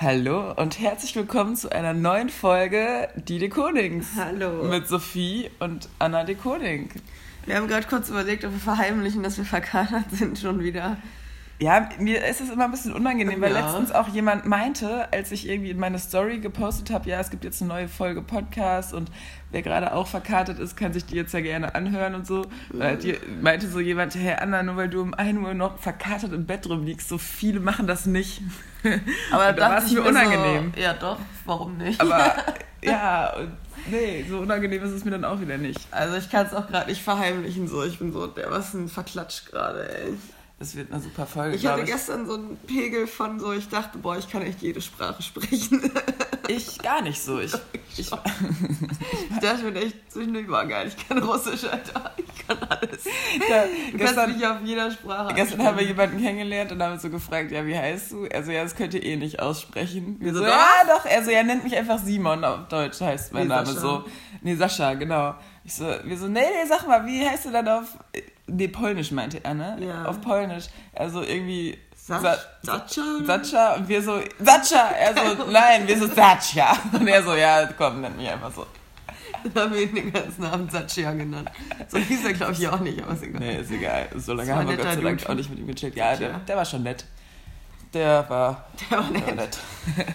Hallo und herzlich willkommen zu einer neuen Folge Die de Konings. Hallo. Mit Sophie und Anna de Koning. Wir haben gerade kurz überlegt, ob wir verheimlichen, dass wir verkatert sind schon wieder. Ja, mir ist es immer ein bisschen unangenehm, weil Ja. letztens auch jemand meinte, als ich irgendwie in meine Story gepostet habe, ja, es gibt jetzt eine neue Folge Podcast und wer gerade auch verkartet ist, kann sich die jetzt ja gerne anhören und so. Weil die meinte so jemand, hey Anna, nur weil du um 1 Uhr noch verkartet im Bett rumliegst, so viele machen das nicht. Aber da war es mir unangenehm. So, ja, doch, warum nicht? Aber ja, und nee, so unangenehm ist es mir dann auch wieder nicht. also, ich kann es auch gerade nicht verheimlichen, so. Ich bin so, der was ein Verklatsch gerade, ey. Das wird eine super Folge, Ich hatte ich. gestern so einen Pegel von so, ich dachte, boah, ich kann echt jede Sprache sprechen. Ich gar nicht so. Ich, ich, Ich dachte mir echt zwischendurch war geil, ich kann Russisch, Alter. Ich kann alles. ja, Du kannst gestern, mich auf jeder Sprache gestern haben wir jemanden kennengelernt und haben so gefragt, ja, wie heißt du? Also ja, das könnt ihr eh nicht aussprechen. Wir so, so, ja, doch. Also ja, nennt mich einfach Simon, auf Deutsch heißt mein Nee, Name Sascha. so. Nee, Sascha, genau. Ich so, wir so, nee, nee, sag mal, wie heißt du dann auf... Nee, Polnisch meinte er, ne? Ja. Auf Polnisch. Also irgendwie... Sach- Sa- Sacha? Sacha und wir so, Sacha! Er so, nein, wir so, Sacha. Und er so, ja, komm, nenn mich einfach so. Dann haben wir ihn den ganzen Abend Satchia genannt. So hieß er, glaube ich, auch nicht, aber ist egal. Nee, ist egal. So lange haben wir Gott sei Dank auch nicht mit ihm gechillt. Ja, der, der war schon nett. Der war, Der war der war nett. nett.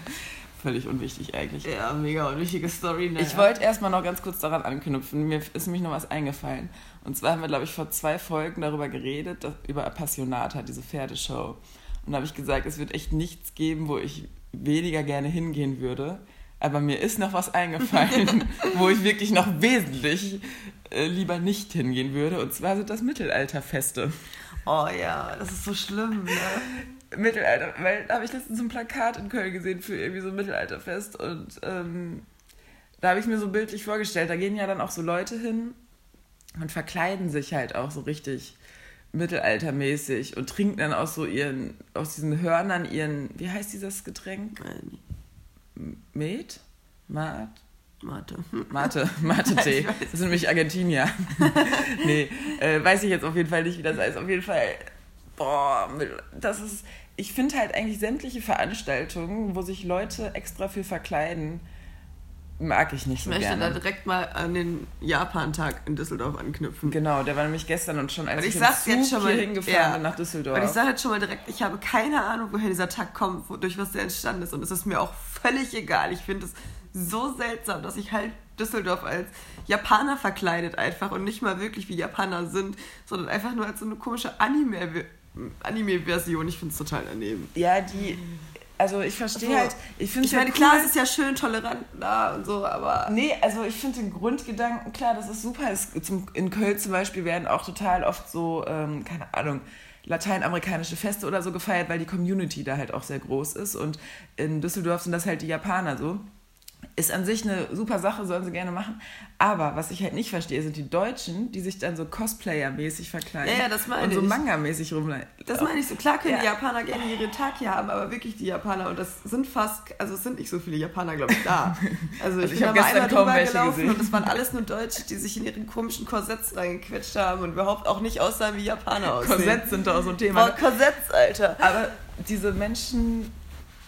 Völlig unwichtig eigentlich. Ja, mega unwichtige Story. Ne? Ich wollte erstmal noch ganz kurz daran anknüpfen. Mir ist nämlich noch was eingefallen. Und zwar haben wir, glaube ich, vor zwei Folgen darüber geredet, dass, über Appassionata, diese Pferdeshow. Und da habe ich gesagt, es wird echt nichts geben, wo ich weniger gerne hingehen würde. Aber mir ist noch was eingefallen, wo ich wirklich noch wesentlich äh, lieber nicht hingehen würde. Und zwar sind das Mittelalterfeste. Oh ja, das ist so schlimm, ne? Mittelalter, weil da habe ich letztens ein Plakat in Köln gesehen für irgendwie so ein Mittelalterfest und ähm, da habe ich mir so bildlich vorgestellt, da gehen ja dann auch so Leute hin und verkleiden sich halt auch so richtig mittelaltermäßig und trinken dann aus so ihren, aus diesen Hörnern ihren, wie heißt dieses Getränk? Met? Mat? Mathe. Mate, Mate-Tee. Das sind nämlich Argentinier. nee, äh, weiß ich jetzt auf jeden Fall nicht, wie das heißt. Auf jeden Fall, boah, das ist, ich finde halt eigentlich sämtliche Veranstaltungen, wo sich Leute extra für verkleiden, mag ich nicht Ich so möchte da gerne. direkt mal an den Japan-Tag in Düsseldorf anknüpfen. Genau, der war nämlich gestern und schon, als Und ich, ich sag's jetzt schon mal, hier hingefahren ja. bin nach Düsseldorf. Und ich sage jetzt schon mal direkt, ich habe keine Ahnung, woher dieser Tag kommt, durch was der entstanden ist. Und es ist mir auch völlig egal. Ich finde es so seltsam, dass sich halt Düsseldorf als Japaner verkleidet einfach und nicht mal wirklich wie Japaner sind, sondern einfach nur als so eine komische Anime- Anime-Version. ich finde es total daneben. ja, die, also ich verstehe Also, halt, ich finde Ich meine, klar, es ist ja schön tolerant da und so, aber Nee, also ich finde den Grundgedanken, klar, das ist super. Es, zum, in Köln zum Beispiel werden auch total oft so, ähm, keine Ahnung, lateinamerikanische Feste oder so gefeiert, weil die Community da halt auch sehr groß ist. Und in Düsseldorf sind das halt die Japaner so. Ist an sich eine super Sache, sollen sie gerne machen. Aber was ich halt nicht verstehe, sind die Deutschen, die sich dann so Cosplayer-mäßig verkleiden. Ja, ja, das meine Und so. Manga-mäßig rumleiten. Das meine ich so. Klar können die Ja. Japaner gerne ihren Tag hier haben, aber wirklich die Japaner, und das sind fast, also es sind nicht so viele Japaner, glaube ich, da. Also ich, Also ich bin gestern einmal drüber gelaufen gesehen. und es waren alles nur Deutsche, die sich in ihren komischen Korsetts reingequetscht haben und überhaupt auch nicht aussahen wie Japaner aussehen. Korsetts sind da auch so ein Thema. Oh, ne? Korsetts, Alter. Aber diese Menschen,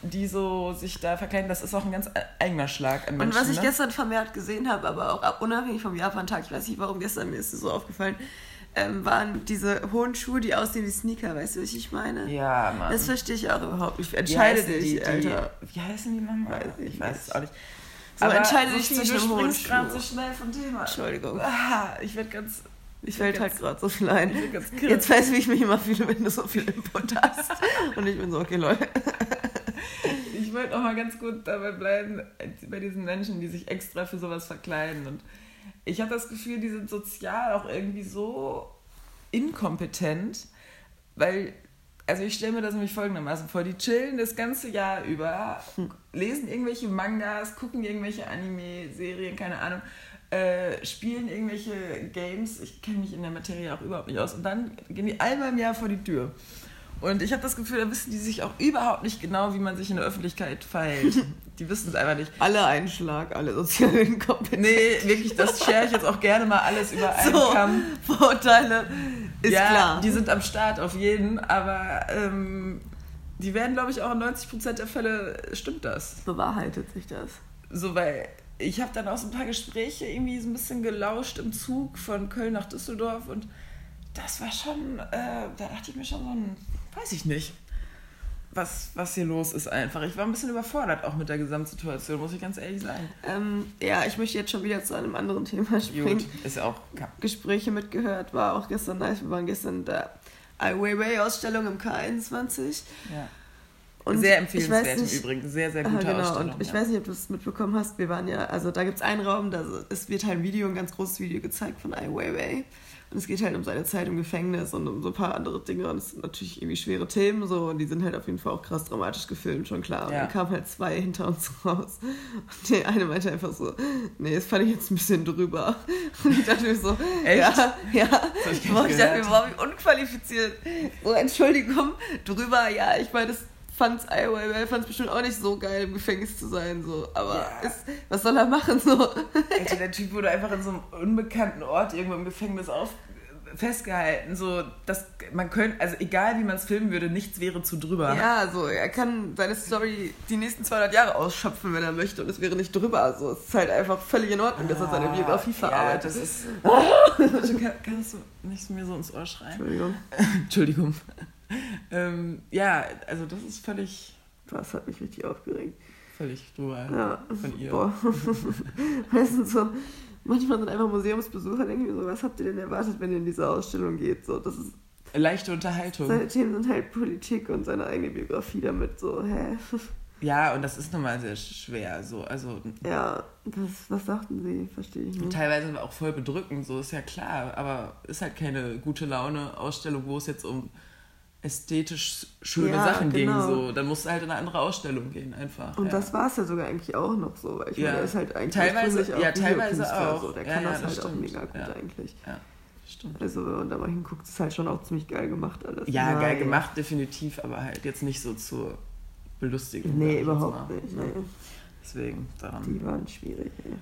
die so sich da verkleiden, das ist auch ein ganz eigener Schlag an Und Menschen. was ich ne? gestern vermehrt gesehen habe, aber auch ab- unabhängig vom Japan-Tag, ich weiß nicht warum, gestern mir ist es so aufgefallen, ähm, waren diese hohen Schuhe, die aussehen wie Sneaker, weißt du, was ich meine? Ja, Mann. Das verstehe ich auch überhaupt nicht. Entscheide dich, die, die, Alter. Wie heißen die nochmal? Weiß ich Ich weiß es auch nicht. So, entscheide dich Sophie, zwischen dem hohen springst gerade Schuh. so schnell vom Thema. Entschuldigung. Ah, ich werde ganz... Ich fällt halt gerade so viel ein. Ich bin ganz kirre. Jetzt weißt du, wie ich mich immer fühle, wenn du so viel Input hast. Und ich bin so, okay, Leute. Ich wollte auch mal ganz gut dabei bleiben, bei diesen Menschen, die sich extra für sowas verkleiden. Und ich habe das Gefühl, die sind sozial auch irgendwie so inkompetent, weil, also ich stelle mir das nämlich folgendermaßen vor, die chillen das ganze Jahr über, lesen irgendwelche Mangas, gucken irgendwelche Anime-Serien, keine Ahnung, äh, spielen irgendwelche Games, ich kenne mich in der Materie auch überhaupt nicht aus, und dann gehen die einmal im Jahr vor die Tür. Und ich habe das Gefühl, da wissen die sich auch überhaupt nicht genau, wie man sich in der Öffentlichkeit verhält. Die wissen es einfach nicht. Alle Einschlag, alle sozialen Kompetenzen. Nee, wirklich, das share ich jetzt auch gerne mal alles über einen So, Kamm. Vorurteile ist ja, klar. die sind am Start auf jeden, aber ähm, die werden, glaube ich, auch in 90% der Fälle stimmt das. Bewahrheitet sich das. So, weil ich habe dann auch so ein paar Gespräche irgendwie so ein bisschen gelauscht im Zug von Köln nach Düsseldorf und das war schon, äh, da dachte ich mir schon so ein, weiß ich nicht, was, was hier los ist einfach. Ich war ein bisschen überfordert auch mit der Gesamtsituation, muss ich ganz ehrlich sagen. Ähm, ja, ich möchte jetzt schon wieder zu einem anderen Thema springen. Gut, ist auch. Gespräche mitgehört, war auch gestern nice. Wir waren gestern in der Ai Weiwei-Ausstellung im K21. Ja. Und sehr empfehlenswert im Übrigen. Sehr, sehr gute genau, Ausstellung. und ich ja. weiß nicht, ob du es mitbekommen hast. Wir waren ja, also da gibt es einen Raum, da es wird halt ein Video, ein ganz großes Video gezeigt von Ai Weiwei. Und es geht halt um seine Zeit im Gefängnis und um so ein paar andere Dinge. Und es sind natürlich irgendwie schwere Themen so. Und die sind halt auf jeden Fall auch krass dramatisch gefilmt, schon klar. Und Ja. dann kamen halt zwei hinter uns raus. Und der eine meinte einfach so, nee, das fand ich jetzt ein bisschen drüber. Und ich dachte mir so, Echt? ja, ja. hab ich ich dachte mir, warum ich unqualifiziert? So, Entschuldigung, drüber, ja, ich meine, das fand's Iowa, fand's bestimmt auch nicht so geil, im Gefängnis zu sein, so. Aber Ja. ist, was soll er machen, so? Alter, der Typ wurde einfach in so einem unbekannten Ort irgendwo im Gefängnis auf festgehalten, so dass man könnte, also egal wie man es filmen würde, nichts wäre zu drüber. Ja, so, er kann seine Story die nächsten 200 Jahre ausschöpfen, wenn er möchte, und es wäre nicht drüber. So, es ist halt einfach völlig in Ordnung, dass er seine Biografie verarbeitet. Ja, das ist. Kann, kannst du nicht mir so ins Ohr schreien? Entschuldigung, Entschuldigung. ähm, ja, also das ist völlig, das hat mich richtig aufgeregt. völlig drüber Ja. von ihr. Boah. Meistens so, manchmal sind einfach Museumsbesucher, denken wir so, was habt ihr denn erwartet, wenn ihr in diese Ausstellung geht? So, das ist, Leichte Unterhaltung. seine Themen sind halt Politik und seine eigene Biografie damit, so, hä? Ja, und das ist nochmal sehr schwer. So. Also Ja, was, was sagten sie? Verstehe ich nicht. teilweise auch voll bedrückend, so ist ja klar, aber ist halt keine gute Laune-Ausstellung, wo es jetzt um ästhetisch schöne Ja, Sachen genau. ging. So. Dann musst du halt in eine andere Ausstellung gehen, einfach. Und ja. das war es ja sogar eigentlich auch noch so, weil ich Ja. meine, er ist halt eigentlich Teilweise- ursprünglich ja, auch teilweise auch. So. Der kann das, das halt auch stimmt. mega gut eigentlich. ja, stimmt. Also, wenn man da mal hinguckt, ist halt schon auch ziemlich geil gemacht alles. Ja, geil Naja. gemacht, definitiv, aber halt jetzt nicht so zur Belustigung. Nee, überhaupt mal. nicht. Ja, Nee. Deswegen, daran. Die waren schwierig, ey.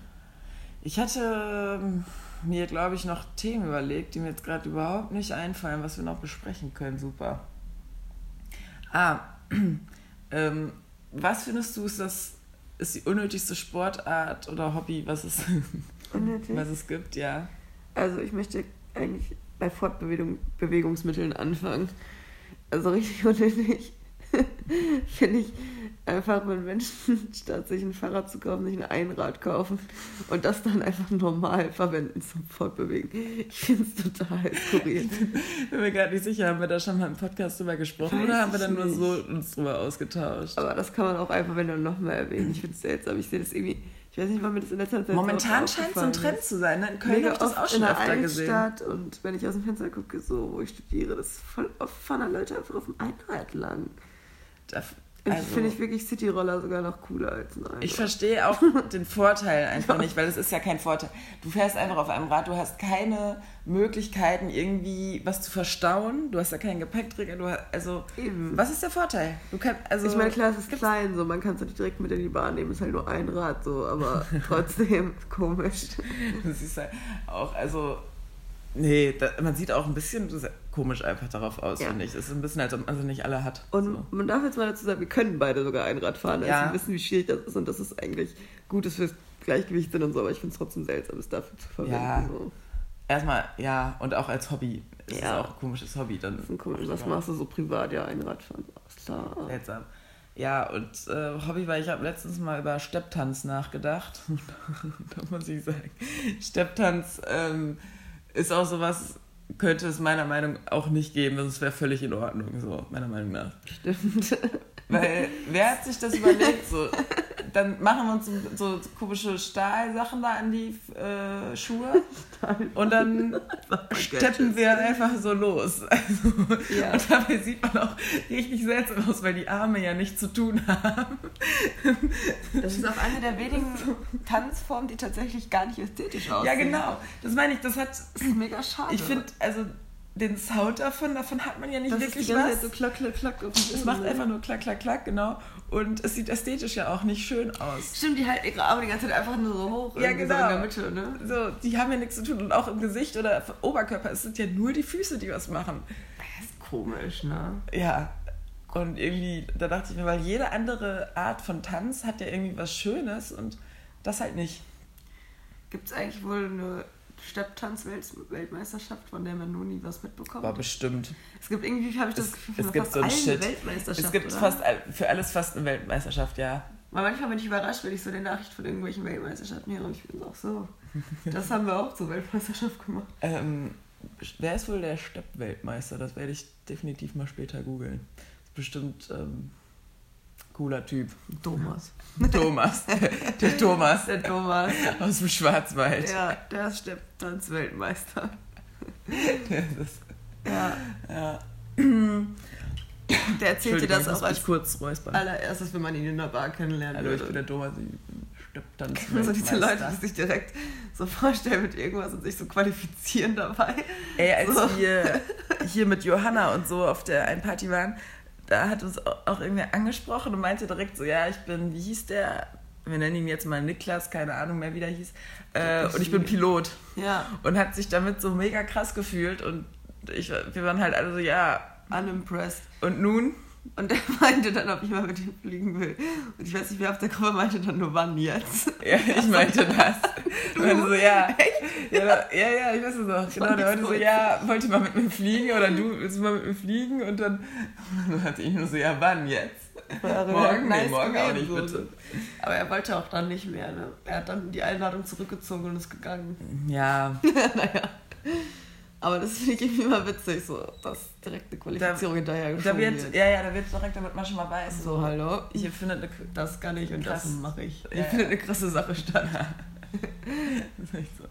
Ich hatte ähm, mir, glaube ich, noch Themen überlegt, die mir jetzt gerade überhaupt nicht einfallen, was wir noch besprechen können. Super. Ah, ähm, was findest du ist das ist die unnötigste Sportart oder Hobby, was es, Unnötig. was es gibt? Ja. Also ich möchte eigentlich bei Fortbewegung Bewegungsmitteln anfangen. Also richtig unnötig. Finde ich einfach, wenn Menschen statt sich ein Fahrrad zu kaufen, sich ein Einrad kaufen und das dann einfach normal verwenden zum Fortbewegen. Ich finde es total skurril. Ich bin mir gerade nicht sicher, haben wir da schon mal im Podcast drüber gesprochen Weiß oder haben wir dann nur so uns drüber ausgetauscht? Aber das kann man auch einfach, wenn dann nochmal erwähnen. Ich finde es seltsam. Ich sehe das irgendwie, ich weiß nicht, wann mir das in letzter Zeit Momentan scheint es so ein Trend zu sein. Ne? In Köln habe ich das auch schon in der öfter gesehen. Altstadt und wenn ich aus dem Fenster gucke, so wo ich studiere, das ist voll oft fahren Leute einfach auf dem Einrad lang. Da, also, finde ich wirklich Cityroller sogar noch cooler als ein Einrad. Ich verstehe auch den Vorteil einfach nicht, weil es ist ja kein Vorteil. Du fährst einfach auf einem Rad, du hast keine Möglichkeiten, irgendwie was zu verstauen. Du hast ja keinen Gepäckträger. Du hast, also, Eben. was ist der Vorteil? Du kannst, also, ich meine, klar, es ist klein, so man kann es nicht direkt mit in die Bahn nehmen, ist halt nur ein Rad, so, aber trotzdem komisch. Das ist halt auch, also, nee, da, man sieht auch ein bisschen komisch einfach darauf aus, Ja. finde ich. Es ist ein bisschen, als ob man sie nicht alle hat. Und so. man darf jetzt mal dazu sagen, wir können beide sogar Einrad fahren, also Ja. wir wissen, wie schwierig das ist und dass es eigentlich gut ist fürs Gleichgewicht sind und so, aber ich finde es trotzdem seltsam, es dafür zu verwenden. Ja. So. Erstmal, ja, und auch als Hobby. Es Ja. ist auch ein komisches Hobby. Dann Das ist ein komisch, was machst du so privat? Ja, Einrad fahren, klar. Seltsam. Ja, und äh, Hobby, weil ich habe letztens mal über Stepptanz nachgedacht. da muss ich sagen, Stepptanz ähm, ist auch sowas, könnte es meiner Meinung nach auch nicht geben, das wäre völlig in Ordnung, so meiner Meinung nach. Stimmt. Weil wer hat sich das überlegt? So, dann machen wir uns so, so komische Stahlsachen da an die äh, Schuhe und dann steppen wir einfach so los. Also, Ja. Und dabei sieht man auch richtig seltsam aus, weil die Arme ja nichts zu tun haben. Das ist auch eine der wenigen Tanzformen, die tatsächlich gar nicht ästhetisch aussehen. Ja, genau. Das meine ich, das hat. Das ist mega schade. Ich finde, also den Sound davon, davon hat man ja nicht das ist wirklich die ganze was. Zeit so klack, klack, klack. es macht einfach nur klack, klack, klack, genau. Und es sieht ästhetisch ja auch nicht schön aus. Stimmt, die halten ihre Arme die ganze Zeit einfach nur so hoch. Ja, genau. So in der Mitte, ne? So, die haben ja nichts zu tun. Und auch im Gesicht oder Oberkörper, es sind ja nur die Füße, die was machen. Das ist komisch, ne? Ja, Und irgendwie, da dachte ich mir, weil jede andere Art von Tanz hat ja irgendwie was Schönes und das halt nicht. Gibt es eigentlich wohl eine Stepptanz-Weltmeisterschaft, von der man nur nie was mitbekommt? War bestimmt. Es gibt irgendwie, habe ich das Es, Gefühl, es gibt fast so eine Weltmeisterschaft. Es gibt oder? fast für alles fast eine Weltmeisterschaft, ja. Weil manchmal bin ich überrascht, wenn ich so eine Nachricht von irgendwelchen Weltmeisterschaften höre und ich bin ach so, das haben wir auch zur Weltmeisterschaft gemacht. Ähm, wer ist wohl der Stepp-Weltmeister? Das werde ich definitiv mal später googeln. Bestimmt ähm, cooler Typ. Thomas. Thomas. der Thomas Der Thomas. aus dem Schwarzwald. Ja, der ist Stepptanz-Weltmeister. Das, Ja, ja. der erzählt dir Entschuldigung, das auch als kurz räuspern. allererstes, wenn man ihn in der Bar kennenlernt. Hallo, ich bin der Thomas. Ich bin Stepptanz. So diese Leute, die sich direkt so vorstellen mit irgendwas und sich so qualifizieren dabei. Ey, als So. wir hier mit Johanna und so auf der einen Party waren, da hat uns auch irgendwer angesprochen und meinte direkt so, ja, ich bin, wie hieß der? Wir nennen ihn jetzt mal Niklas, keine Ahnung mehr, wie der hieß. Äh, und ich bin Pilot. Ja, Und hat sich damit so mega krass gefühlt und ich, wir waren halt alle so, ja, unimpressed. und nun? Und er meinte dann, ob ich mal mit ihm fliegen will. Und ich weiß nicht, wer auf der Gruppe meinte dann nur wann jetzt. Ja, ich meinte das. Und meinte so, ja. Ja, da- ja, ja, ich weiß es noch. Genau, der meinte so, ja, wollt ihr mal mit mir fliegen oder du willst du mal mit mir fliegen? Und dann, dann hat ich nur so, ja, wann jetzt? Morgen? Nee, morgen auch nicht, bitte. Aber er wollte auch dann nicht mehr. Ne? Er hat dann die Einladung zurückgezogen und ist gegangen. Ja, naja. Aber das finde ich irgendwie immer witzig, so, dass direkt eine Qualifizierung hinterher da geschoben wird, wird. ja, ja, da wird direkt, damit man schon mal weiß, So, hallo, hier findet eine, das kann ich und Krass. das mache ich. Hier Ja, findet ja. eine krasse Sache statt. das ist echt so.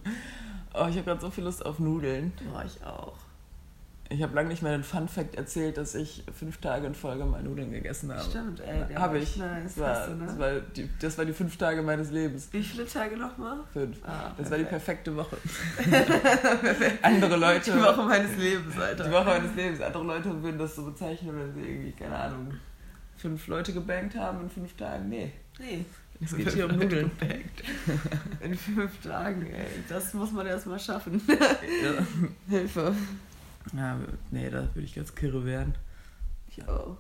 Oh, ich habe gerade so viel Lust auf Nudeln. War ich auch. Ich habe lange nicht mehr den Fun Fact erzählt, dass ich fünf Tage in Folge mal Nudeln gegessen habe. Stimmt, ey, der Habe war ich. nice, Das war, du, ne? das, war die, das war die fünf Tage meines Lebens. Wie viele Tage nochmal? Fünf. Ah, Das war die perfekt. perfekte Woche. Andere Leute. Die Woche meines Lebens, Alter. die Woche meines Lebens. Andere Leute würden das so bezeichnen, wenn sie irgendwie, keine Ahnung, fünf Leute gebankt haben in fünf Tagen. Nee. Nee. Es geht hier um Nudeln. In fünf Tagen, ey. Das muss man erstmal schaffen. Ja. Hilfe. Ja, nee, da würde ich ganz kirre werden. Ich auch.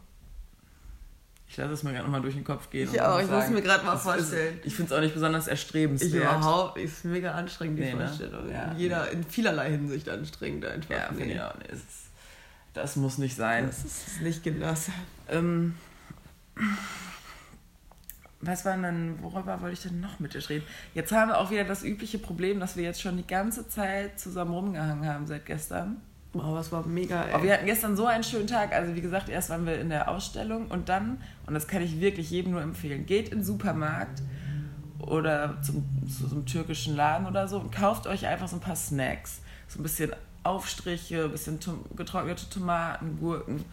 Ich lasse es mir gerade nochmal durch den Kopf gehen. Ich auch, muss ich muss sagen, mir gerade mal es ist- vorstellen. Ich finde es auch nicht besonders Ich erstrebenswert. überhaupt, ist mega anstrengend, die Nee, ne? Vorstellung. Ja. In Jeder, in vielerlei Hinsicht anstrengend einfach. Ja, nee. ich auch. Nee, es ist, das muss nicht sein. Das ist nicht gelassen. Ähm, was war denn, worüber wollte ich denn noch mit dir reden? Jetzt haben wir auch wieder das übliche Problem, dass wir jetzt schon die ganze Zeit zusammen rumgehangen haben seit gestern. Boah, das war mega, ey. Aber wir hatten gestern so einen schönen Tag. Also wie gesagt, erst waren wir in der Ausstellung und dann, und das kann ich wirklich jedem nur empfehlen, geht in den Supermarkt oder zum, zu so einem türkischen Laden oder so und kauft euch einfach so ein paar Snacks. So ein bisschen Aufstriche, ein bisschen getrocknete Tomaten, Gurken,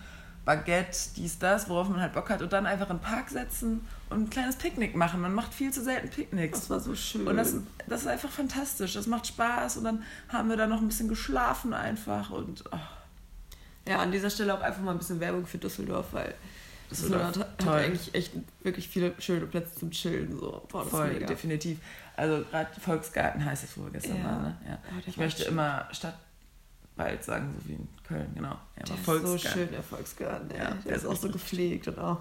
Baguette, dies, das, worauf man halt Bock hat. Und dann einfach in den Park setzen und ein kleines Picknick machen. Man macht viel zu selten Picknicks. das war so schön. Und das, das ist einfach fantastisch. Das macht Spaß. Und dann haben wir da noch ein bisschen geschlafen einfach. Und oh, ja, an dieser Stelle auch einfach mal ein bisschen Werbung für Düsseldorf, weil Düsseldorf Düsseldorf, hat, hat eigentlich echt wirklich viele schöne Plätze zum Chillen. So. Boah, voll, definitiv. Also gerade Volksgarten heißt es, wo wir gestern Ja. waren. Ne? Ja. Oh, Ich möchte schön. immer Stadtwald sagen, so wie in Köln, genau. Ja, Der aber ist so schön, der Volksgarten. Ja, Ja, der der ist ist auch so gepflegt und auch.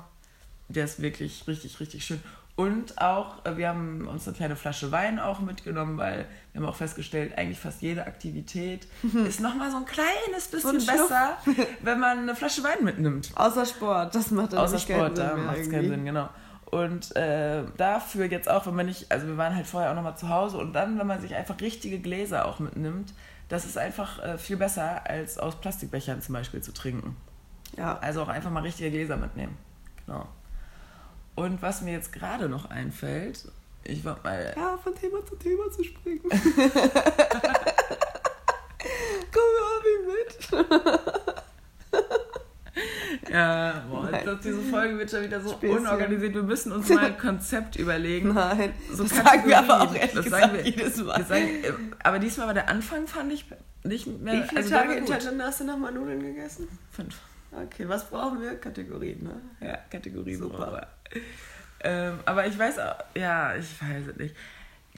Der ist wirklich richtig, richtig schön. Und auch, äh, wir haben uns eine kleine Flasche Wein auch mitgenommen, weil wir haben auch festgestellt, eigentlich fast jede Aktivität ist nochmal so ein kleines bisschen ein Schnuff. besser, wenn man eine Flasche Wein mitnimmt. Außer Sport, das macht dann Außer keinen Sport, da macht es keinen. Sinn, genau. Und äh, dafür jetzt auch, wenn man nicht, also wir waren halt vorher auch nochmal zu Hause und dann, wenn man sich einfach richtige Gläser auch mitnimmt, das ist einfach äh, viel besser, als aus Plastikbechern zum Beispiel zu trinken. Ja, Also auch einfach mal richtige Gläser mitnehmen. Genau. Und was mir jetzt gerade noch einfällt, ich wollte mal. ja, von Thema zu Thema zu springen. Komm, Abi mit. Ja, boah, glaube, diese Folge wird schon wieder so Späßchen. unorganisiert. Wir müssen uns mal ein Konzept überlegen. Nein, So das sagen wir aber auch Kategorien. ehrlich Das gesagt sagen wir- jedes Mal. Wir sagen, äh, aber diesmal war der Anfang, fand ich nicht mehr. Wie viele also der Tage hintereinander hast du nochmal Nudeln gegessen? Fünf. Okay, was brauchen wir? Kategorien, ne? Ja, Kategorie Super. brauchen wir. Ähm, aber ich weiß auch, ja, ich weiß es nicht.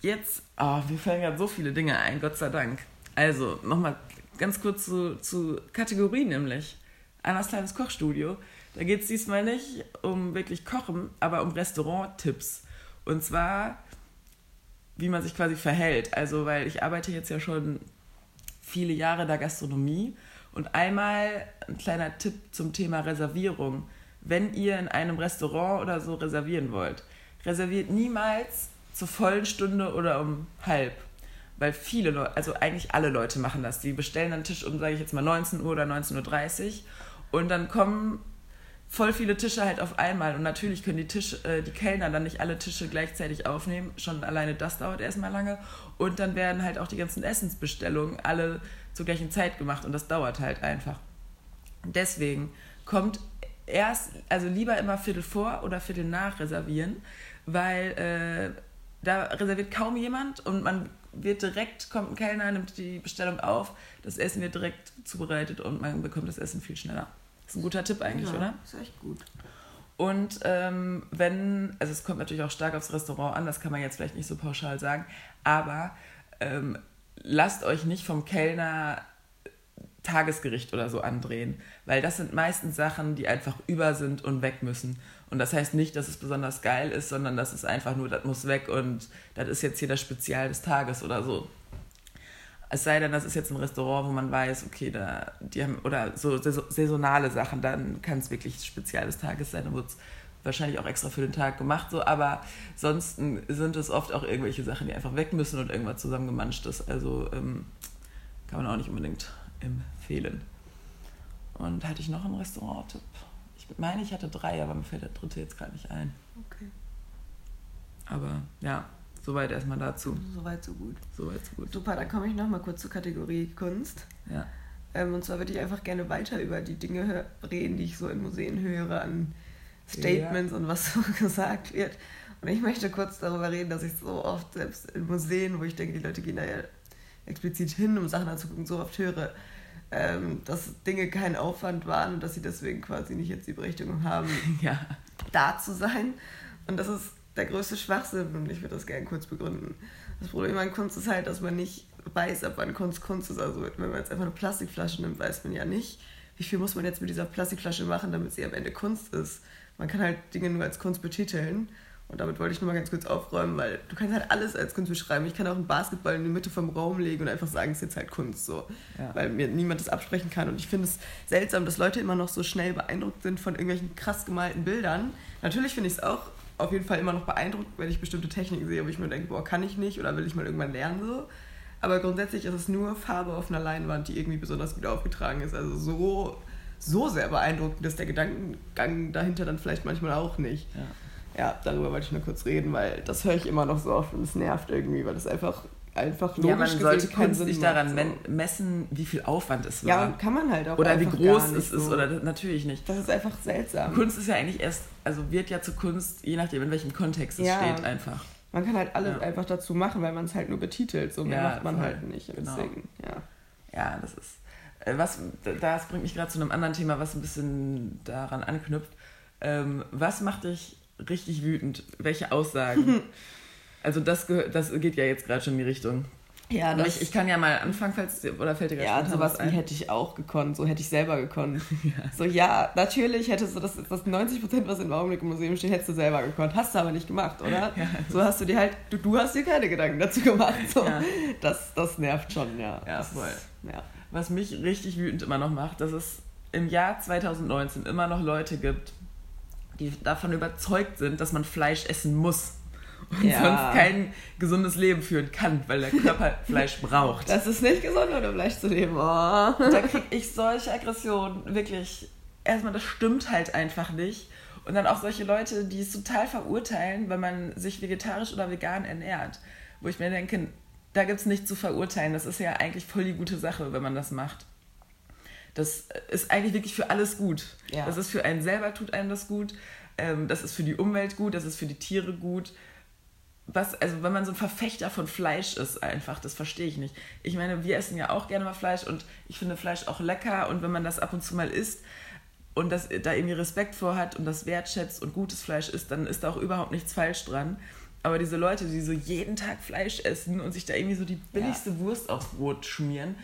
Jetzt, oh, mir fallen gerade so viele Dinge ein, Gott sei Dank. Also, nochmal ganz kurz zu, zu Kategorien nämlich. Annas kleines Kochstudio. Da geht es diesmal nicht um wirklich Kochen, aber um Restaurant-Tipps. Und zwar, wie man sich quasi verhält. Also, weil ich arbeite jetzt ja schon viele Jahre in der Gastronomie. Und einmal ein kleiner Tipp zum Thema Reservierung. Wenn ihr in einem Restaurant oder so reservieren wollt, reserviert niemals zur vollen Stunde oder um halb. Weil viele Leute, also eigentlich alle Leute machen das. Die bestellen einen Tisch um, sage ich jetzt mal, 19 Uhr oder 19.30 Uhr. Und dann kommen voll viele Tische halt auf einmal. Und natürlich können die, Tisch, äh, die Kellner dann nicht alle Tische gleichzeitig aufnehmen. Schon alleine das dauert erstmal lange. Und dann werden halt auch die ganzen Essensbestellungen alle zur gleichen Zeit gemacht. Und das dauert halt einfach. Deswegen kommt erst, also lieber immer Viertel vor oder Viertel nach reservieren, weil äh, da reserviert kaum jemand und man wird direkt, kommt ein Kellner, nimmt die Bestellung auf, das Essen wird direkt zubereitet und man bekommt das Essen viel schneller. Das ist ein guter Tipp eigentlich, ja, oder? Ist echt gut. Und ähm, wenn, also es kommt natürlich auch stark aufs Restaurant an, das kann man jetzt vielleicht nicht so pauschal sagen, aber ähm, lasst euch nicht vom Kellner Tagesgericht oder so andrehen, weil das sind meistens Sachen, die einfach über sind und weg müssen. Und das heißt nicht, dass es besonders geil ist, sondern das ist einfach nur, das muss weg und das ist jetzt hier das Spezial des Tages oder so. Es sei denn, das ist jetzt ein Restaurant, wo man weiß, okay, da, die haben, oder so saisonale Sachen, dann kann es wirklich Spezial des Tages sein, dann wird es wahrscheinlich auch extra für den Tag gemacht, so, aber sonst sind es oft auch irgendwelche Sachen, die einfach weg müssen und irgendwas zusammengemanscht ist. Also ähm, kann man auch nicht unbedingt empfehlen. Und hatte ich noch einen Restaurant-Tipp? Ich meine, ich hatte drei, aber mir fällt der dritte jetzt gerade nicht ein. Okay. Aber ja, Soweit erstmal dazu. Soweit, so gut. Soweit, so gut. Super, dann komme ich nochmal kurz zur Kategorie Kunst. Ja. Ähm, und zwar würde ich einfach gerne weiter über die Dinge reden, die ich so in Museen höre, an Statements ja. und was so gesagt wird. Und ich möchte kurz darüber reden, dass ich so oft, selbst in Museen, wo ich denke, die Leute gehen da ja explizit hin, um Sachen anzugucken, so oft höre, ähm, dass Dinge kein Aufwand waren und dass sie deswegen quasi nicht jetzt die Berechtigung haben, ja. da zu sein. Und das ist der größte Schwachsinn und ich würde das gerne kurz begründen. Das Problem an Kunst ist halt, dass man nicht weiß, ob man Kunst Kunst ist. Also wenn man jetzt einfach eine Plastikflasche nimmt, weiß man ja nicht, wie viel muss man jetzt mit dieser Plastikflasche machen, damit sie am Ende Kunst ist. Man kann halt Dinge nur als Kunst betiteln. Und damit wollte ich nur mal ganz kurz aufräumen, weil du kannst halt alles als Kunst beschreiben. Ich kann auch einen Basketball in die Mitte vom Raum legen und einfach sagen, es ist jetzt halt Kunst so. Ja. Weil mir niemand das absprechen kann. Und ich finde es seltsam, dass Leute immer noch so schnell beeindruckt sind von irgendwelchen krass gemalten Bildern. Natürlich finde ich es auch auf jeden Fall immer noch beeindruckt, wenn ich bestimmte Techniken sehe, wo ich mir denke, boah, kann ich nicht oder will ich mal irgendwann lernen so. Aber grundsätzlich ist es nur Farbe auf einer Leinwand, die irgendwie besonders gut aufgetragen ist. Also so, so sehr beeindruckend ist der Gedankengang dahinter dann vielleicht manchmal auch nicht. Ja. ja, darüber wollte ich nur kurz reden, weil das höre ich immer noch so oft und es nervt irgendwie, weil das einfach einfach logisch Ja, man sollte Kunst nicht daran so. messen, wie viel Aufwand es war. Ja, kann man halt auch Oder wie groß es ist, so. oder natürlich nicht. Das ist einfach seltsam. Kunst ist ja eigentlich erst, also wird ja zu Kunst, je nachdem, in welchem Kontext es ja. steht, einfach. Man kann halt alles ja. einfach dazu machen, weil man es halt nur betitelt. So mehr macht man voll. halt nicht. Genau. Deswegen, ja. Ja, das ist. Äh, was, das bringt mich gerade zu einem anderen Thema, was ein bisschen daran anknüpft. Ähm, was macht dich richtig wütend? Welche Aussagen? Also das, das geht ja jetzt gerade schon in die Richtung. Ja, das ich, ich kann ja mal anfangen, falls oder fällt dir gerade Ja, sowas wie hätte ich auch gekonnt, so hätte ich selber gekonnt. ja. So, ja, natürlich hättest du das, das 90 Prozent, was im Augenblick im Museum steht, hättest du selber gekonnt. Hast du aber nicht gemacht, oder? Ja. So hast du dir halt, du, du hast dir keine Gedanken dazu gemacht. So. Ja. Das, das nervt schon, ja. Ja, voll. ja. Was mich richtig wütend immer noch macht, dass es im Jahr 2019 immer noch Leute gibt, die davon überzeugt sind, dass man Fleisch essen muss und ja. sonst kein gesundes Leben führen kann, weil der Körper Fleisch braucht. Das ist nicht gesund, oder Fleisch zu leben. Oh. Da kriege ich solche Aggressionen, wirklich. Erstmal, das stimmt halt einfach nicht. Und dann auch solche Leute, die es total verurteilen, wenn man sich vegetarisch oder vegan ernährt. Wo ich mir denke, da gibt es nichts zu verurteilen. Das ist ja eigentlich voll die gute Sache, wenn man das macht. Das ist eigentlich wirklich für alles gut. Ja. Das ist für einen selber, tut einem das gut. Ähm, das ist für die Umwelt gut, das ist für die Tiere gut was, also wenn man so ein Verfechter von Fleisch ist, einfach, das verstehe ich nicht. Ich meine, wir essen ja auch gerne mal Fleisch und ich finde Fleisch auch lecker und wenn man das ab und zu mal isst und das, da irgendwie Respekt vor hat und das wertschätzt und gutes Fleisch isst, dann ist da auch überhaupt nichts falsch dran. Aber diese Leute, die so jeden Tag Fleisch essen und sich da irgendwie so die billigste ja. Wurst aufs Brot schmieren,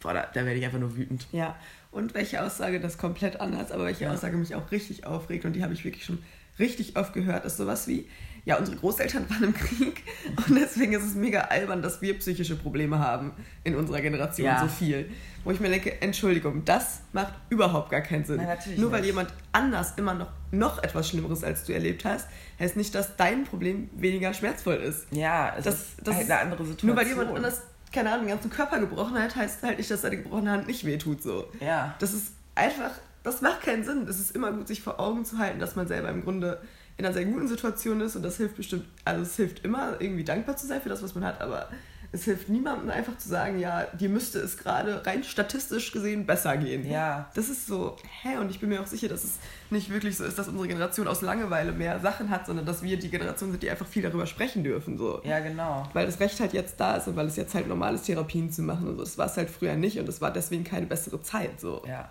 boah, da, da werde ich einfach nur wütend. Ja, und welche Aussage das komplett anders, aber welche Ja. Aussage mich auch richtig aufregt und die habe ich wirklich schon richtig oft gehört, ist sowas wie, ja, unsere Großeltern waren im Krieg und deswegen ist es mega albern, dass wir psychische Probleme haben in unserer Generation Ja. so viel. Wo ich mir denke, Entschuldigung, das macht überhaupt gar keinen Sinn. Natürlich Nur weil nicht. jemand anders immer noch, noch etwas Schlimmeres als du erlebt hast, heißt nicht, dass dein Problem weniger schmerzvoll ist. Ja, es Das- ist das halt eine andere Situation. Nur weil jemand anders, keine Ahnung, den ganzen Körper gebrochen hat, heißt halt nicht, dass seine gebrochene Hand nicht wehtut. So. Ja. Das ist einfach, das macht keinen Sinn. Es ist immer gut, sich vor Augen zu halten, dass man selber im Grunde in einer sehr guten Situation ist und das hilft bestimmt, also es hilft immer, irgendwie dankbar zu sein für das, was man hat, aber es hilft niemandem einfach zu sagen, ja, dir müsste es gerade rein statistisch gesehen besser gehen. Ja. Das ist so, hä, und ich bin mir auch sicher, dass es nicht wirklich so ist, dass unsere Generation aus Langeweile mehr Sachen hat, sondern dass wir die Generation sind, die einfach viel darüber sprechen dürfen. So Ja, genau. weil das Recht halt jetzt da ist und weil es jetzt halt normal ist, Therapien zu machen und so. Das war es halt früher nicht und es war deswegen keine bessere Zeit. So. Ja.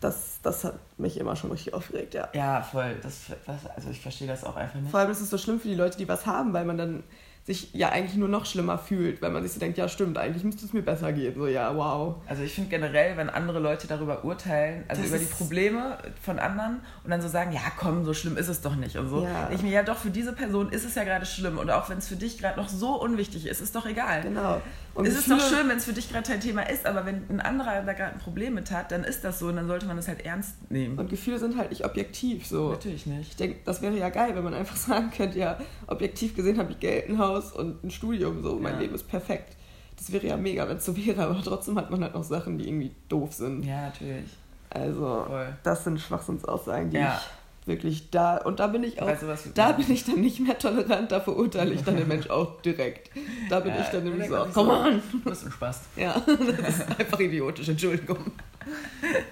Das, das hat mich immer schon richtig aufgeregt, ja. Ja, voll. Das, das, also ich verstehe das auch einfach nicht. Vor allem ist es so schlimm für die Leute, die was haben, weil man dann sich ja eigentlich nur noch schlimmer fühlt, weil man sich so denkt, ja stimmt, eigentlich müsste es mir besser gehen. So, ja, wow. Also ich finde generell, wenn andere Leute darüber urteilen, also Das über die Probleme von anderen und dann so sagen, ja komm, so schlimm ist es doch nicht und so. Ja. Ich mir, ja doch, für diese Person ist es ja gerade schlimm und auch wenn es für dich gerade noch so unwichtig ist, ist doch egal. Genau. Und es ist doch schön, wenn es für dich gerade kein Thema ist, aber wenn ein anderer da gerade ein Problem mit hat, dann ist das so und dann sollte man das halt ernst nehmen. Und Gefühle sind halt nicht objektiv. So. Natürlich nicht. Ich denke, das wäre ja geil, wenn man einfach sagen könnte, ja, objektiv gesehen habe ich Geld, ein Haus und ein Studium, so, mein Ja. Leben ist perfekt. Das wäre ja mega, wenn es so wäre, aber trotzdem hat man halt noch Sachen, die irgendwie doof sind. Ja, natürlich. Also, Voll. das sind Schwachsinnsaussagen, die Ja. ich wirklich da, und da bin ich auch, sowas- da bin ich dann nicht mehr tolerant, da verurteile ich dann den Mensch auch direkt. Da bin Ja, ich dann nämlich so, come so, on. Du bist ein Spaß. Ja, das ist einfach idiotisch, Entschuldigung.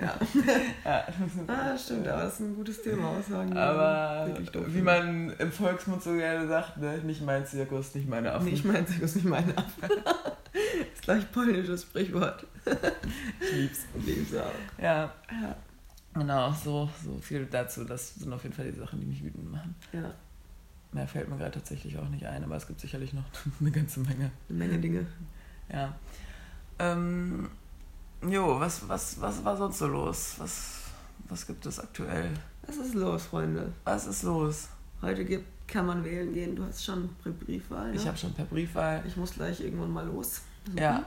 Ja. Ah, stimmt, aber das ist ein gutes Thema, Aussagen. Aber wie man im Volksmund so gerne sagt, ne? nicht mein Zirkus, nicht meine Affen. Nee, ich meine Zirkus, nicht meine Affe. das ist gleich polnisches Sprichwort. Ich lieb's. Lieb's auch. Ja, Ja. Genau, so, so viel dazu. Das sind auf jeden Fall die Sachen, die mich wütend machen. ja, Mehr fällt mir gerade tatsächlich auch nicht ein, aber es gibt sicherlich noch eine ganze Menge. eine Menge Dinge. Ja. Ähm, jo, was, was, was war sonst so los? Was, was gibt es aktuell? Was ist los, Freunde? Was ist los? Heute gibt, kann man wählen gehen. Du hast schon Br- Briefwahl, ne? Ich habe schon per Briefwahl. Ich muss gleich irgendwann mal los. Ja,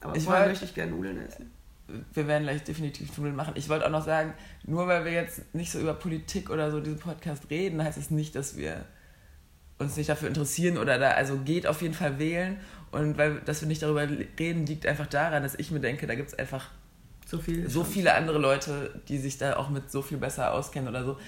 Aber Ich vorher möchte ich gerne Nudeln essen. Wir werden gleich definitiv Nudeln machen. Ich wollte auch noch sagen, nur weil wir jetzt nicht so über Politik oder so diesen Podcast reden, heißt es nicht, dass wir uns nicht dafür interessieren oder da, also geht auf jeden Fall wählen. Und weil, dass wir nicht darüber reden, liegt einfach daran, dass ich mir denke, da gibt es einfach So viel. so viele andere Leute, die sich da auch mit so viel besser auskennen oder so.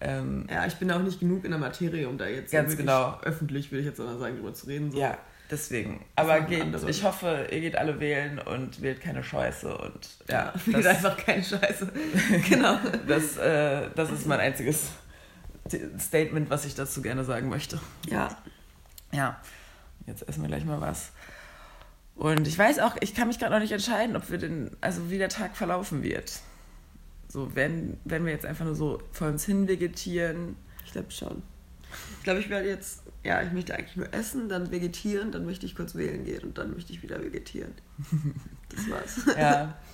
Ähm, Ja, ich bin auch nicht genug in der Materie, um da jetzt Ganz genau. öffentlich, würde ich jetzt mal sagen, drüber zu reden. So. ja, deswegen. Aber geht, ich hoffe, ihr geht alle wählen und wählt keine Scheiße. Und ja, das, einfach keine Scheiße. genau. das, äh, das ist mein einziges Statement, was ich dazu gerne sagen möchte. Ja, Ja, jetzt essen wir gleich mal was. Und ich weiß auch, ich kann mich gerade noch nicht entscheiden, ob wir den, also wie der Tag verlaufen wird. So, wenn, wenn wir jetzt einfach nur so vor uns hin vegetieren. ich glaube schon. Ich glaube, ich werde jetzt, ja, ich möchte eigentlich nur essen, dann vegetieren, dann möchte ich kurz wählen gehen und dann möchte ich wieder vegetieren. Das war's. Ja.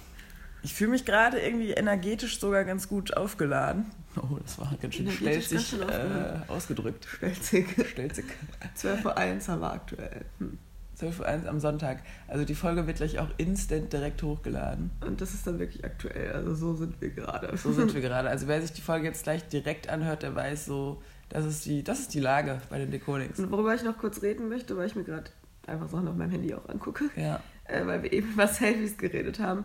Ich fühle mich gerade irgendwie energetisch sogar ganz gut aufgeladen. Oh, das war ganz schön stelzig äh, ausgedrückt. Stelzig. Stelzig. 12 vor 1 haben wir aktuell. Hm. 12.01 Uhr am Sonntag. Also die Folge wird gleich auch instant direkt hochgeladen. Und das ist dann wirklich aktuell. Also so sind wir gerade. So sind wir gerade. Also wer sich die Folge jetzt gleich direkt anhört, der weiß so, das ist die, das ist die Lage bei den Deconings. Und worüber ich noch kurz reden möchte, weil ich mir gerade einfach Sachen auf meinem Handy auch angucke, Ja. äh, weil wir eben über Selfies geredet haben.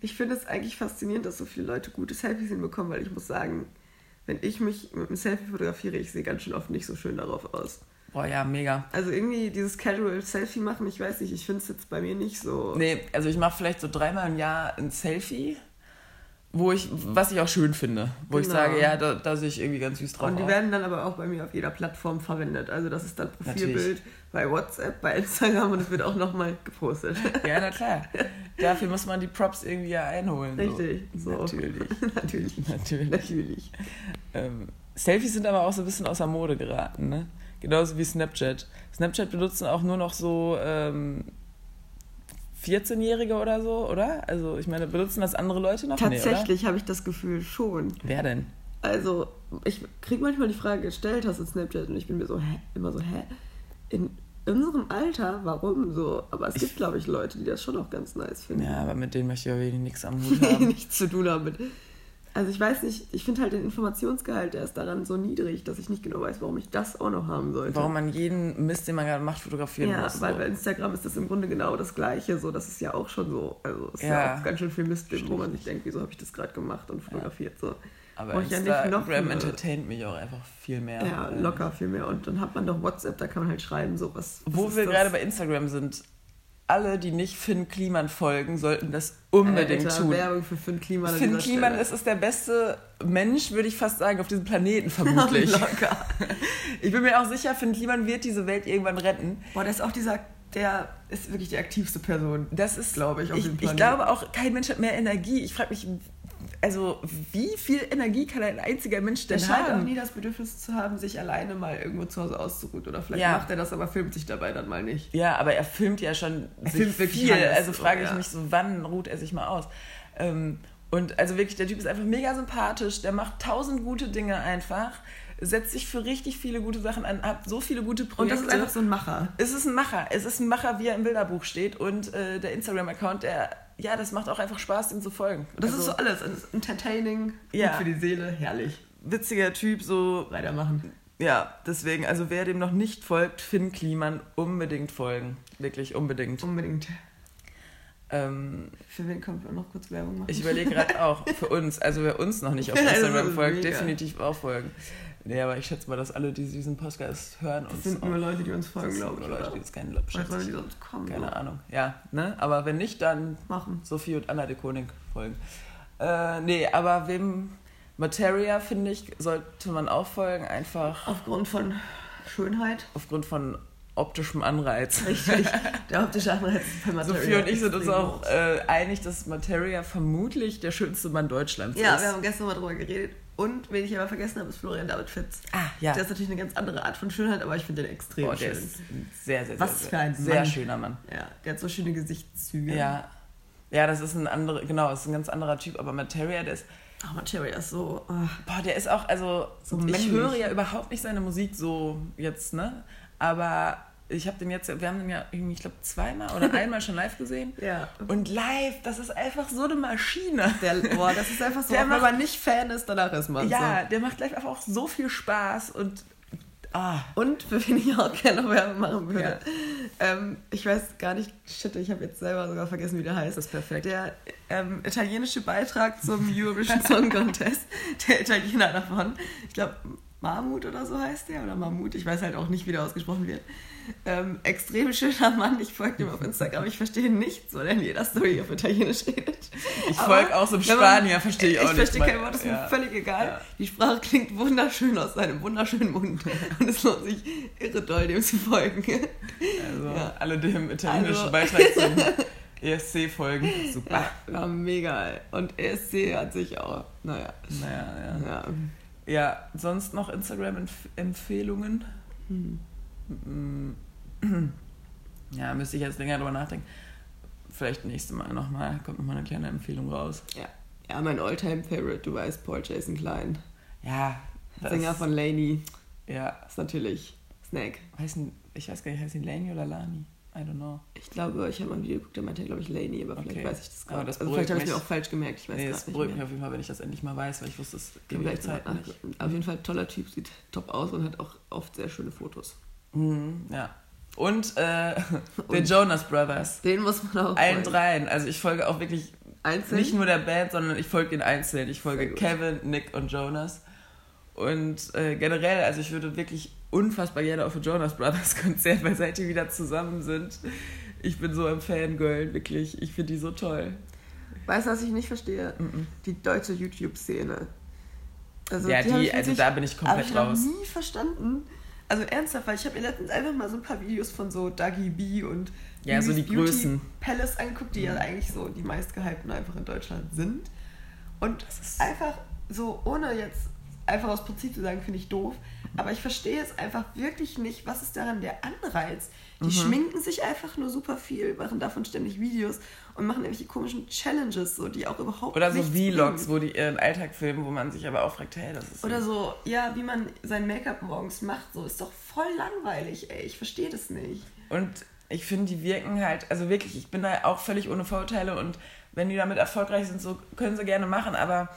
Ich finde es eigentlich faszinierend, dass so viele Leute gute Selfies hinbekommen, weil ich muss sagen, wenn ich mich mit einem Selfie fotografiere, ich sehe ganz schön oft nicht so schön darauf aus. Boah, ja, mega. Also irgendwie dieses Casual Selfie machen, ich weiß nicht, ich finde es jetzt bei mir nicht so. Nee, also ich mache vielleicht so dreimal im Jahr ein Selfie, wo ich, was ich auch schön finde. Wo ich Genau. sage, ja, da, da sehe ich irgendwie ganz süß drauf Und die aus. werden dann aber auch bei mir auf jeder Plattform verwendet. Also das ist dann Profilbild Natürlich. bei WhatsApp, bei Instagram und es wird auch nochmal gepostet. Ja, na klar. Dafür muss man die Props irgendwie ja einholen. Richtig. So. So. Natürlich. Natürlich. Natürlich. Natürlich. Ähm, Selfies sind aber auch so ein bisschen außer Mode geraten, ne? Genauso wie Snapchat. Snapchat benutzen auch nur noch so ähm, 14-Jährige oder so, oder? Also ich meine, benutzen das andere Leute noch? Tatsächlich nee, habe ich das Gefühl schon. Wer denn? Also, ich kriege manchmal die Frage gestellt, hast du Snapchat? Und ich bin mir so, hä? Immer so, hä? In unserem Alter, warum so? Aber es gibt, glaube ich, Leute, die das schon auch ganz nice finden. Ja, aber mit denen möchte ich ja wenig nichts am Hut haben. nichts zu tun haben mit. Also ich weiß nicht, ich finde halt den Informationsgehalt, der ist daran so niedrig, dass ich nicht genau weiß, warum ich das auch noch haben sollte. Warum man jeden Mist, den man gerade macht, fotografieren ja, muss. Ja, weil bei Instagram ist das im Grunde genau das Gleiche. So, das ist ja auch schon so. Also es ist ja, ja auch ganz schön viel Mist, wo man sich denkt, wieso habe ich das gerade gemacht und fotografiert. Ja. So. Aber Brauch Instagram ja entertaint mich auch einfach viel mehr. Ja, locker viel mehr. Und dann hat man doch WhatsApp, da kann man halt schreiben, so was. Wo wir gerade bei Instagram sind, alle, die nicht Finn Kliman folgen, sollten das unbedingt Alter, tun. Werbung für Finn Kliman. Finn Kliman ist, ist der beste Mensch, würde ich fast sagen, auf diesem Planeten vermutlich. Locker. Ich bin mir auch sicher, Finn Kliman wird diese Welt irgendwann retten. Boah, der ist auch dieser der ist wirklich die aktivste Person. Das ist, glaube ich, auf ich, diesem Planeten. Ich glaube auch, kein Mensch hat mehr Energie. Ich frage mich, also wie viel Energie kann ein einziger Mensch denn haben? Er scheint auch nie das Bedürfnis zu haben, sich alleine mal irgendwo zu Hause auszuruhen. Oder vielleicht ja. macht er das, aber filmt sich dabei dann mal nicht. Ja, aber er filmt ja schon er sich filmt viel. Also frage ich ja. mich so, wann ruht er sich mal aus? Ähm, und also wirklich, der Typ ist einfach mega sympathisch. Der macht tausend gute Dinge einfach setzt sich für richtig viele gute Sachen an, hat so viele gute Projekte. Und das ist einfach so ein Macher. Es ist ein Macher. Es ist ein Macher, wie er im Bilderbuch steht. Und äh, der Instagram-Account, der ja, das macht auch einfach Spaß, ihm zu folgen. Das also, ist so alles. entertaining, ja. für die Seele, herrlich. Witziger Typ, so. Weitermachen. Ja, deswegen, also wer dem noch nicht folgt, Finn Kliman, unbedingt folgen. Wirklich unbedingt. Unbedingt. Ähm, für wen können wir noch kurz Werbung machen? Ich überlege gerade auch, für uns, also wer uns noch nicht auf Instagram folgt, definitiv auch folgen. Nee, aber ich schätze mal, dass alle, die diesen Podcast hören, das uns. sind nur Leute, die uns folgen, glaube ich. Leute, die uns kennen, schätze Leute, die sonst kommen. Keine oder? Ahnung. Ja, ne? Aber wenn nicht, dann machen. Sophie und Anna de Koning folgen. Äh, nee, aber wem Materia, finde ich, sollte man auch folgen, einfach. Aufgrund von Schönheit. Aufgrund von optischem Anreiz. Richtig, der optische Anreiz ist bei Materia. Sophie und ich sind uns auch äh, einig, dass Materia vermutlich der schönste Mann Deutschlands ja, ist. Ja, wir haben gestern mal drüber geredet. Und wen ich aber vergessen habe, ist Florian David Fitz. Ah, ja. Der ist natürlich eine ganz andere Art von Schönheit, aber ich finde den extrem Boah, der schön. Ist sehr, sehr, Was sehr, für ein sehr Mann. schöner Mann. Ja, der hat so schöne Gesichtszüge. Ja. Ja, das ist ein anderer, genau, ist ein ganz anderer Typ, aber Materia, der ist. Oh, Materia ist so. Oh. Boah, der ist auch, also. So ich höre ja überhaupt nicht seine Musik so jetzt, ne? Aber ich habe den jetzt, wir haben den ja ich glaube, zweimal oder einmal schon live gesehen. Ja. Und live, das ist einfach so eine Maschine. Der, boah, das ist einfach so, der macht, wenn man nicht Fan ist, danach ist man Ja, so. der macht live einfach auch so viel Spaß und Ah. Und für wen ich auch gerne noch Werbung machen würde. Ja. Ähm, ich weiß gar nicht, shit, ich habe jetzt selber sogar vergessen, wie der heißt. Das ist perfekt. Der ähm, italienische Beitrag zum Eurovision Song Contest, der Italiener davon. Ich glaube, Mahmut oder so heißt der, oder Mahmut, ich weiß halt auch nicht, wie der ausgesprochen wird. Ähm, extrem schöner Mann, ich folge ihm auf Instagram, ich verstehe nichts, weil er in jeder Story auf Italienisch redet. Ich folge auch so einem Spanier, verstehe ich auch ich nicht. Ich verstehe kein Wort, das ist ja. mir völlig egal. Ja. Die Sprache klingt wunderschön aus seinem wunderschönen Mund und es lohnt sich irre doll, dem zu folgen. Also, ja. alle dem italienischen also. Beitrag zum ESC folgen, super. Ja, mega. Und ESC hat sich auch, naja. Naja, ja. Ja, sonst noch Instagram-Empfehlungen? Hm. Ja, müsste ich jetzt länger drüber nachdenken. Vielleicht nächstes Mal nochmal, kommt nochmal eine kleine Empfehlung raus. Ja, ja mein Alltime-Favorite, du weißt, Paul Jason Klein. Ja. Sänger von Laney. Ja. Ist natürlich Snake. Heißen, ich weiß gar nicht, heißt ihn Laney oder Lani? I don't know. Ich glaube, ich habe mal ein Video geguckt, da meinte er, glaube ich, Laney, aber vielleicht okay. weiß ich das gerade. Also vielleicht habe ich mir auch falsch gemerkt, ich weiß nee, das beruhigt mich auf jeden Fall, wenn ich das endlich mal weiß, weil ich wusste es ewige Zeit nicht. Auf jeden Fall toller Typ, sieht top aus und hat auch oft sehr schöne Fotos. Mhm, ja. Und äh, der Jonas Brothers. Den muss man auch Allen dreien. Also ich folge auch wirklich einzeln? nicht nur der Band, sondern ich folge den einzeln. Ich folge Kevin, Nick und Jonas. Und äh, generell, also ich würde wirklich unfassbar gerne auf ein Jonas Brothers Konzert, weil seit die wieder zusammen sind. Ich bin so ein Fangirl, wirklich. Ich finde die so toll. Weißt du, was ich nicht verstehe? Mm -mm. Die deutsche YouTube-Szene. Also, ja, die, die also da bin ich komplett raus. Ich habe nie verstanden. Also ernsthaft, weil ich habe mir letztens einfach mal so ein paar Videos von so Dagi B und ja, so die Beauty Größen. Palace angeguckt, die mhm. ja eigentlich so die meistgehypten einfach in Deutschland sind. Und das ist einfach so, ohne jetzt einfach aus Prinzip zu sagen, finde ich doof. Aber ich verstehe es einfach wirklich nicht. Was ist daran der Anreiz? Die Mhm. schminken sich einfach nur super viel, machen davon ständig Videos und machen irgendwelche komischen Challenges, so, die auch überhaupt Oder so Vlogs, bringen. wo die ihren Alltag filmen, wo man sich aber auch fragt, hey, das ist. Oder so, ja, wie man sein Make-up morgens macht, so ist doch voll langweilig, ey. Ich verstehe das nicht. Und ich finde, die wirken halt, also wirklich, ich bin da auch völlig ohne Vorurteile und wenn die damit erfolgreich sind, so können sie gerne machen, aber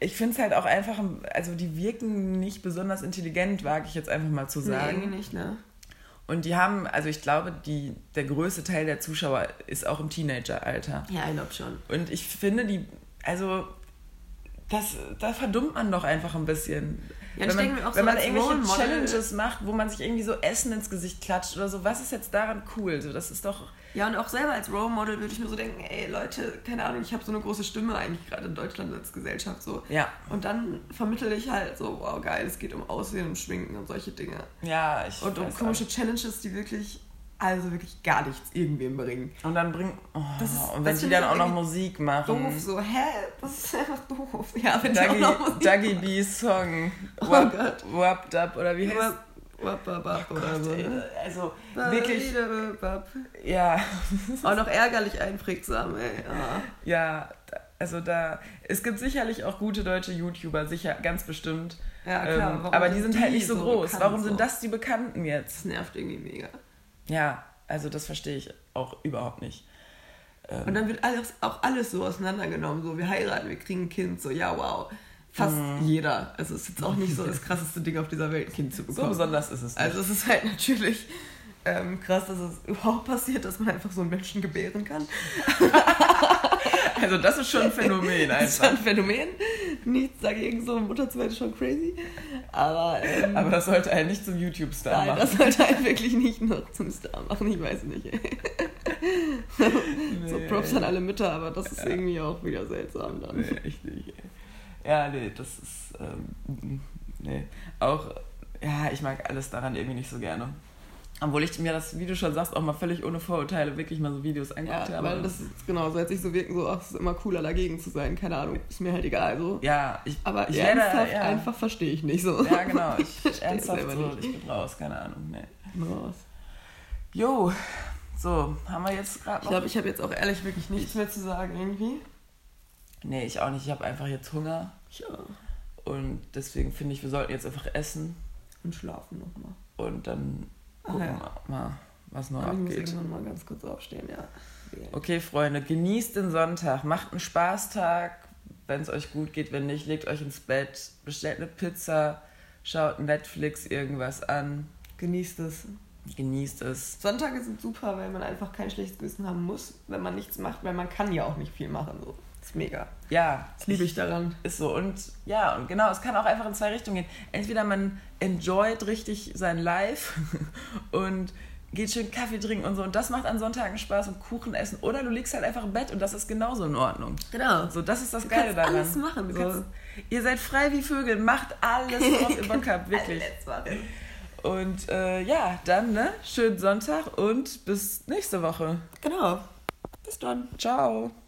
ich finde es halt auch einfach, also die wirken nicht besonders intelligent, wage ich jetzt einfach mal zu Nee, sagen. irgendwie nicht, ne? Und die haben, also ich glaube, die, der größte Teil der Zuschauer ist auch im Teenageralter. Ja, ich glaube schon. Und ich finde die, also das, da verdummt man doch einfach ein bisschen. Ja, ich wenn man, denke mir auch wenn so man irgendwelche Challenges macht, wo man sich irgendwie so Essen ins Gesicht klatscht oder so, was ist jetzt daran cool? So, das ist doch. Ja, und auch selber als Role Model würde ich mir so denken, ey Leute, keine Ahnung, ich habe so eine große Stimme eigentlich gerade in Deutschland als Gesellschaft so. Ja. Und dann vermittle ich halt so, wow, geil, es geht um Aussehen und Schminken und solche Dinge. Ja, ich. Und um komische. Challenges, die wirklich, also wirklich gar nichts irgendwem bringen. Und dann bringen. Oh, ist- und wenn die dann auch noch Musik machen. Doof, so, hä? Das ist einfach doof. Ja, wenn die auch Duggy, noch Musik Duggy B's Song. Oh Wap, Gott. Wapped Up oder wie heißt Wap, wap, wap, wap oder so. Ey, Ne? Also wirklich, ja, Auch noch ärgerlich einprägsam, ey. Ja. ja, also da, es gibt sicherlich auch gute deutsche YouTuber, sicher, ganz bestimmt. Ja, klar, Ähm, aber die sind halt nicht so, so groß. Warum so? sind das die Bekannten jetzt? Das nervt irgendwie mega. Ja, also das verstehe ich auch überhaupt nicht. Ähm, Und dann wird alles, auch alles so auseinandergenommen. So, wir heiraten, wir kriegen ein Kind. So, ja, wow. Fast Mhm. jeder. Also, es ist jetzt auch nicht so das krasseste Ding auf dieser Welt, ein Kind zu so bekommen. besonders ist es nicht. also, es ist halt natürlich ähm, krass, dass es überhaupt passiert, dass man einfach so einen Menschen gebären kann. Also das ist schon ein Phänomen Das ist schon einfach. ein Phänomen. Nichts dagegen, so Mutter zu werden ist schon crazy. Aber, ähm, Aber das sollte einen nicht zum YouTube-Star machen. das sollte einen wirklich nicht noch zum Star machen. Ich weiß nicht. Ey. So Nee, Props an alle Mütter, aber das ist irgendwie auch wieder seltsam dann. Nee, echt nicht. Ey. Ja, nee, das ist. Ähm, nee. Auch, ja, ich mag alles daran irgendwie nicht so gerne. Obwohl ich mir das, wie du schon sagst, auch mal völlig ohne Vorurteile wirklich mal so Videos angeguckt Ja, habe. weil das ist genau, soll jetzt nicht so wirken, so, ach, es ist immer cooler dagegen zu sein, keine Ahnung, ist mir halt egal, so. ja, ich, Aber ich ernsthaft ja. einfach verstehe ich nicht so. Ja, genau. Ich, ernsthaft so, nicht. ich bin raus, keine Ahnung. Nee. Raus. Jo, so, haben wir jetzt gerade Ich noch. glaube, ich habe jetzt auch ehrlich wirklich nichts mehr zu sagen irgendwie. nee, ich auch nicht. Ich habe einfach jetzt Hunger. Ja. Und deswegen finde ich, wir sollten jetzt einfach essen. Und schlafen nochmal. Und dann gucken ja. mal, was noch Aber ich muss abgeht. irgendwann mal ganz kurz aufstehen, ja. Okay, Freunde, genießt den Sonntag, macht einen Spaßtag, wenn es euch gut geht. Wenn nicht, legt euch ins Bett, bestellt eine Pizza, schaut Netflix irgendwas an, Genießt es. genießt es. Sonntage sind super, weil man einfach kein schlechtes Gewissen haben muss, wenn man nichts macht, weil man kann ja auch nicht viel machen. So. Ist mega. Ja, Das liebe ich daran. Ist so. Und ja, und genau, es kann auch einfach in zwei Richtungen gehen. Entweder man enjoyt richtig sein Life und geht schön Kaffee trinken und so. Und das macht an Sonntagen Spaß und Kuchen essen. Oder du liegst halt einfach im Bett und das ist genauso in Ordnung. Genau. So, das ist das Du Geile daran. alles machen, so. kannst, ihr seid frei wie Vögel, macht alles, worauf ihr Bock habt, wirklich. Alles machen. Und äh, ja, dann, ne? Schönen Sonntag und bis nächste Woche. Genau. Bis dann. Ciao.